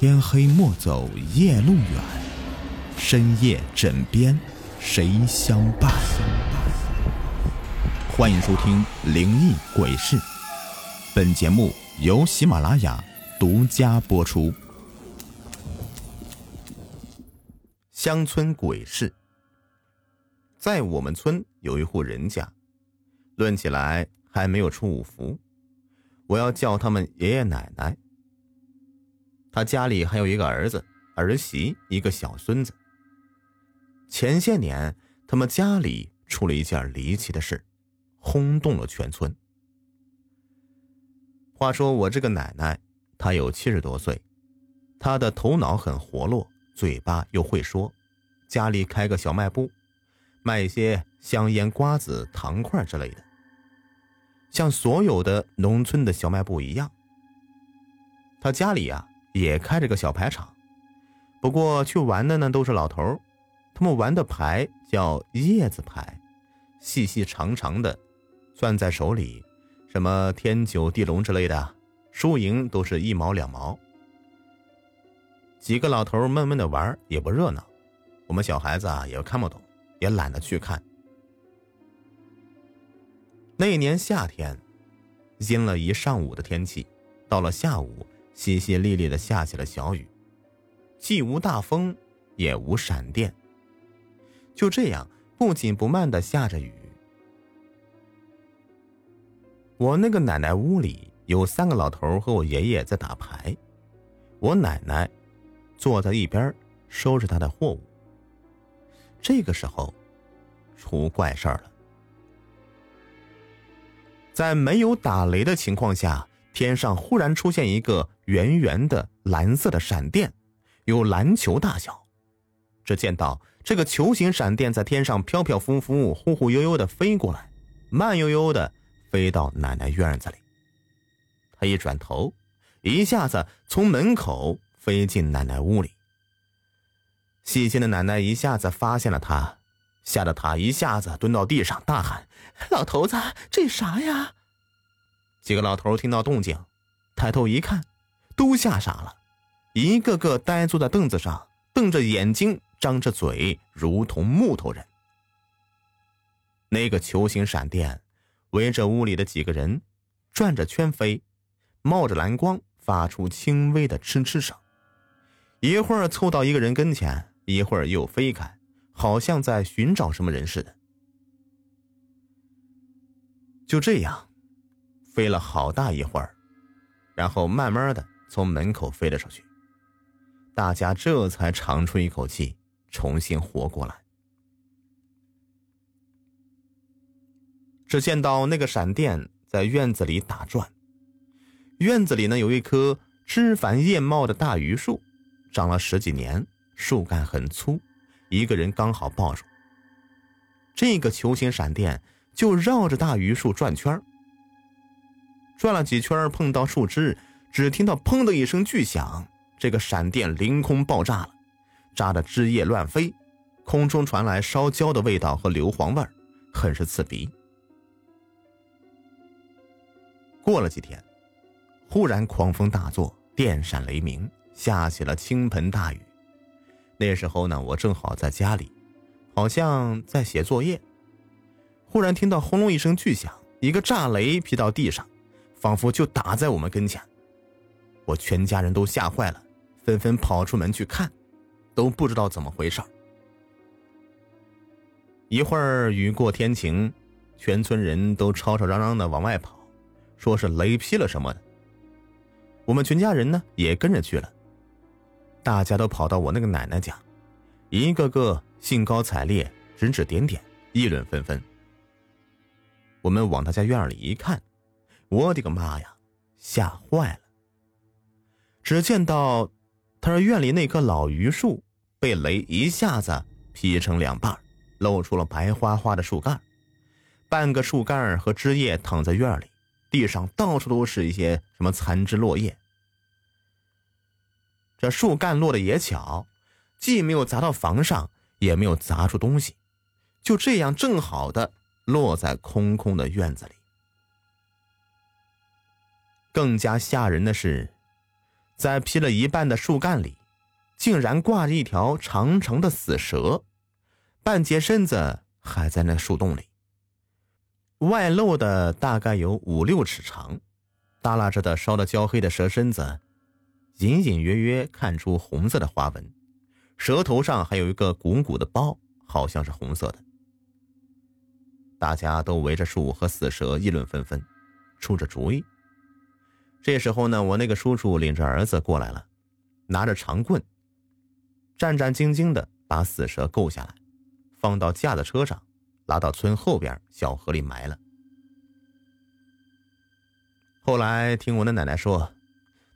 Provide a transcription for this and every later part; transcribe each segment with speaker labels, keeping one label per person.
Speaker 1: 天黑莫走夜路远，深夜枕边谁相伴？欢迎收听《灵异鬼事》，本节目由喜马拉雅独家播出。乡村鬼事，在我们村有一户人家，论起来还没有出五福，我要叫他们爷爷奶奶。他家里还有一个儿子、儿媳，一个小孙子。前些年，他们家里出了一件离奇的事，轰动了全村。话说我这个奶奶，她有七十多岁，她的头脑很活络，嘴巴又会说，家里开个小卖部，卖一些香烟、瓜子、糖块之类的，像所有的农村的小卖部一样。他家里呀。也开着个小牌场，不过去玩的呢都是老头他们玩的牌叫叶子牌，细细长长的，攥在手里，什么天九地龙之类的，输赢都是一毛两毛。几个老头闷闷的玩也不热闹，我们小孩子啊也看不懂，也懒得去看。那年夏天，阴了一上午的天气，到了下午。淅淅沥沥的下起了小雨，既无大风，也无闪电。就这样不紧不慢的下着雨。我那个奶奶屋里有三个老头和我爷爷在打牌，我奶奶坐在一边收拾她的货物。这个时候，出怪事儿了，在没有打雷的情况下。天上忽然出现一个圆圆的蓝色的闪电，有篮球大小。只见到这个球形闪电在天上飘飘浮浮、忽忽悠悠的飞过来，慢悠悠的飞到奶奶院子里。他一转头，一下子从门口飞进奶奶屋里。细心的奶奶一下子发现了他，吓得他一下子蹲到地上，大喊：“老头子，这啥呀？”几个老头听到动静，抬头一看，都吓傻了，一个个呆坐在凳子上，瞪着眼睛，张着嘴，如同木头人。那个球形闪电围着屋里的几个人转着圈飞，冒着蓝光，发出轻微的哧哧声。一会儿凑到一个人跟前，一会儿又飞开，好像在寻找什么人似的。就这样。飞了好大一会儿，然后慢慢的从门口飞了出去。大家这才长出一口气，重新活过来。只见到那个闪电在院子里打转，院子里呢有一棵枝繁叶茂的大榆树，长了十几年，树干很粗，一个人刚好抱住。这个球形闪电就绕着大榆树转圈转了几圈，碰到树枝，只听到“砰”的一声巨响，这个闪电凌空爆炸了，炸得枝叶乱飞，空中传来烧焦的味道和硫磺味很是刺鼻。过了几天，忽然狂风大作，电闪雷鸣，下起了倾盆大雨。那时候呢，我正好在家里，好像在写作业，忽然听到轰隆一声巨响，一个炸雷劈到地上。仿佛就打在我们跟前，我全家人都吓坏了，纷纷跑出门去看，都不知道怎么回事。一会儿雨过天晴，全村人都吵吵嚷嚷的往外跑，说是雷劈了什么的。我们全家人呢也跟着去了，大家都跑到我那个奶奶家，一个个兴高采烈，指指点点，议论纷纷。我们往他家院里一看。我的个妈呀！吓坏了。只见到，他院里那棵老榆树被雷一下子劈成两半，露出了白花花的树干，半个树干和枝叶躺在院里，地上到处都是一些什么残枝落叶。这树干落的也巧，既没有砸到房上，也没有砸出东西，就这样正好的落在空空的院子里。更加吓人的是，在劈了一半的树干里，竟然挂着一条长长的死蛇，半截身子还在那树洞里，外露的大概有五六尺长，耷拉着的烧得焦黑的蛇身子，隐隐约约看出红色的花纹，蛇头上还有一个鼓鼓的包，好像是红色的。大家都围着树和死蛇议论纷纷，出着主意。这时候呢，我那个叔叔领着儿子过来了，拿着长棍，战战兢兢的把死蛇够下来，放到架子车上，拉到村后边小河里埋了。后来听我的奶奶说，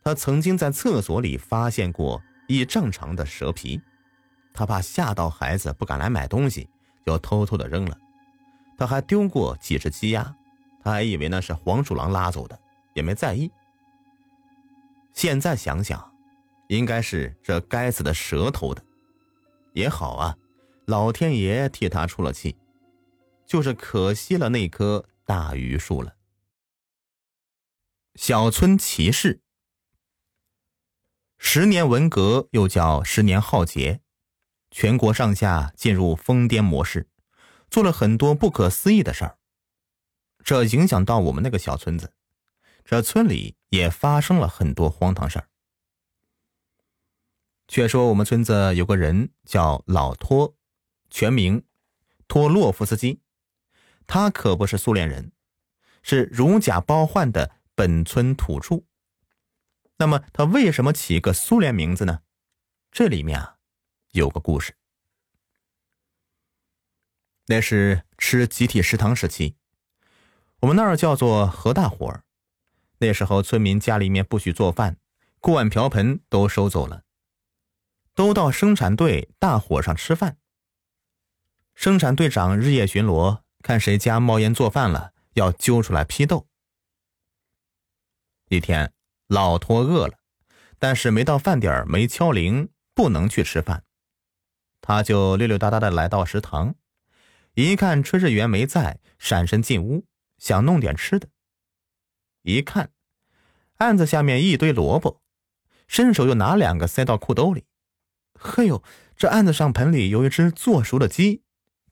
Speaker 1: 她曾经在厕所里发现过一丈长的蛇皮，她怕吓到孩子不敢来买东西，就偷偷的扔了。他还丢过几只鸡鸭，他还以为那是黄鼠狼拉走的，也没在意。现在想想，应该是这该死的蛇偷的，也好啊，老天爷替他出了气，就是可惜了那棵大榆树了。小村奇事，十年文革又叫十年浩劫，全国上下进入疯癫模式。做了很多不可思议的事儿，这影响到我们那个小村子，这村里也发生了很多荒唐事儿。却说我们村子有个人叫老托，全名托洛夫斯基，他可不是苏联人，是如假包换的本村土著。那么他为什么起个苏联名字呢？这里面啊有个故事。那是吃集体食堂时期，我们那儿叫做何大伙儿。那时候村民家里面不许做饭，锅碗瓢盆都收走了，都到生产队大火上吃饭。生产队长日夜巡逻，看谁家冒烟做饭了，要揪出来批斗。一天，老托饿了，但是没到饭点没敲铃，不能去吃饭，他就溜溜达达的来到食堂。一看炊事员没在，闪身进屋，想弄点吃的。一看，案子下面一堆萝卜，伸手又拿两个塞到裤兜里。嘿呦，这案子上盆里有一只做熟的鸡，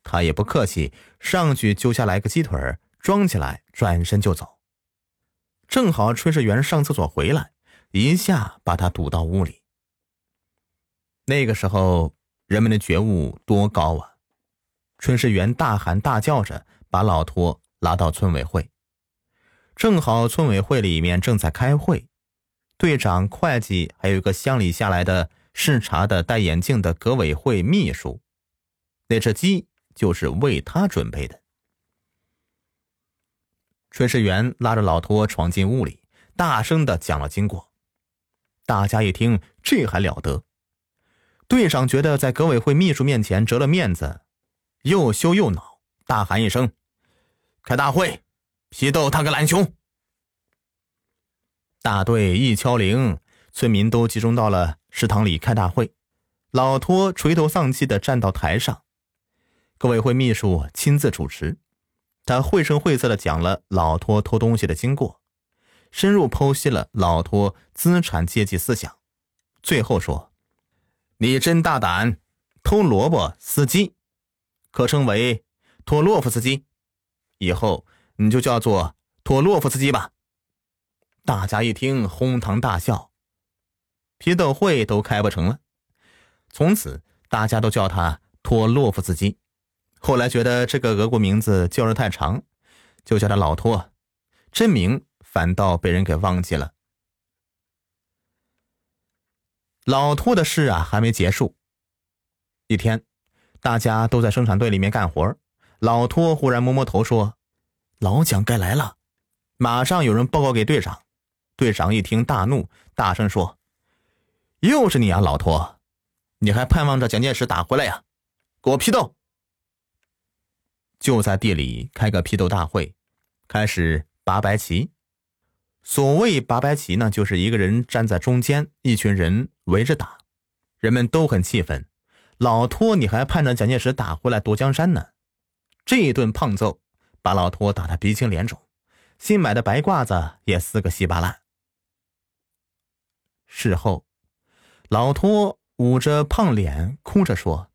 Speaker 1: 他也不客气，上去揪下来个鸡腿装起来，转身就走。正好炊事员上厕所回来，一下把他堵到屋里。那个时候，人们的觉悟多高啊！炊事员大喊大叫着把老托拉到村委会，正好村委会里面正在开会，队长、会计还有一个乡里下来的视察的戴眼镜的革委会秘书，那只鸡就是为他准备的。炊事员拉着老托闯进屋里，大声的讲了经过，大家一听这还了得，队长觉得在革委会秘书面前折了面子。又羞又恼，大喊一声：“开大会，批斗他个懒熊！”大队一敲铃，村民都集中到了食堂里开大会。老托垂头丧气的站到台上，革委会秘书亲自主持，他绘声绘色的讲了老托偷东西的经过，深入剖析了老托资产阶级思想，最后说：“你真大胆，偷萝卜司机。”可称为托洛夫斯基，以后你就叫做托洛夫斯基吧。大家一听，哄堂大笑，批斗会都开不成了。从此，大家都叫他托洛夫斯基。后来觉得这个俄国名字叫着太长，就叫他老托，真名反倒被人给忘记了。老托的事啊，还没结束。一天。大家都在生产队里面干活，老托忽然摸摸头说：“老蒋该来了。”马上有人报告给队长，队长一听大怒，大声说：“又是你啊，老托！你还盼望着蒋介石打回来呀？给我批斗！”就在地里开个批斗大会，开始拔白旗。所谓拔白旗呢，就是一个人站在中间，一群人围着打，人们都很气愤。老托，你还盼着蒋介石打回来夺江山呢？这一顿胖揍，把老托打得鼻青脸肿，新买的白褂子也撕个稀巴烂。事后，老托捂着胖脸，哭着说：“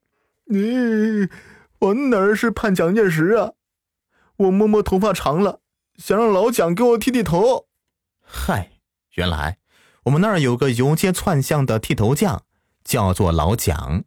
Speaker 2: 你，我哪儿是盼蒋介石啊？我摸摸头发长了，想让老蒋给我剃剃头。”
Speaker 1: 嗨，原来我们那儿有个游街串巷的剃头匠，叫做老蒋。